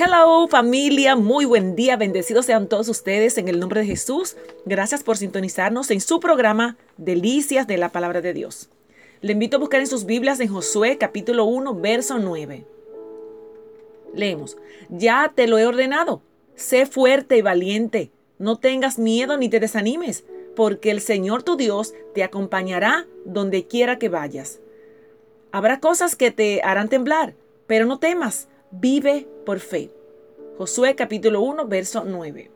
Hello familia, muy buen día, bendecidos sean todos ustedes en el nombre de Jesús. Gracias por sintonizarnos en su programa Delicias de la Palabra de Dios. Le invito a buscar en sus Biblias en Josué capítulo 1, verso 9. Leemos, ya te lo he ordenado, sé fuerte y valiente, no tengas miedo ni te desanimes, porque el Señor tu Dios te acompañará donde quiera que vayas. Habrá cosas que te harán temblar, pero no temas vive por fe. Josué capítulo 1, verso 9.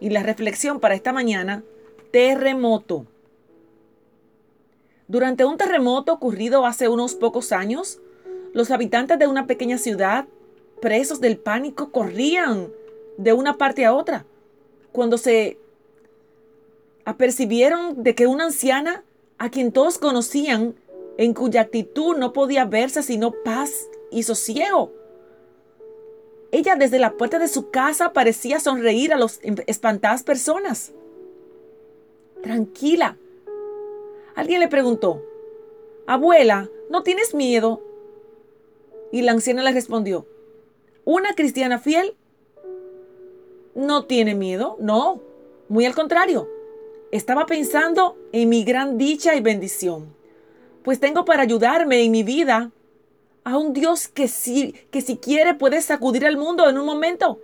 Y la reflexión para esta mañana, terremoto. Durante un terremoto ocurrido hace unos pocos años, los habitantes de una pequeña ciudad, presos del pánico, corrían de una parte a otra. Cuando se apercibieron de que una anciana, a quien todos conocían, en cuya actitud no podía verse sino paz y sosiego. Ella desde la puerta de su casa parecía sonreír a las espantadas personas. Tranquila. Alguien le preguntó, Abuela, ¿no tienes miedo? Y la anciana le respondió, ¿una cristiana fiel? No tiene miedo, no. Muy al contrario. Estaba pensando en mi gran dicha y bendición, pues tengo para ayudarme en mi vida a un Dios que si, que si quiere puede sacudir al mundo en un momento.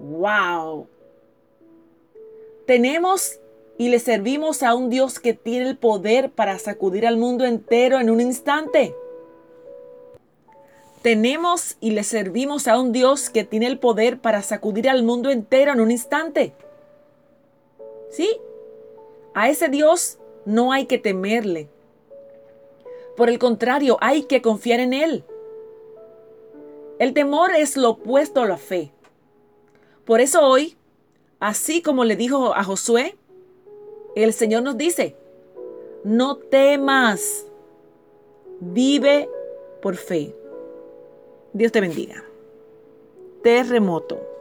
¡Wow! Tenemos y le servimos a un Dios que tiene el poder para sacudir al mundo entero en un instante. Tenemos y le servimos a un Dios que tiene el poder para sacudir al mundo entero en un instante. ¿Sí? A ese Dios no hay que temerle. Por el contrario, hay que confiar en Él. El temor es lo opuesto a la fe. Por eso hoy, así como le dijo a Josué, el Señor nos dice, no temas, vive por fe. Dios te bendiga. Terremoto.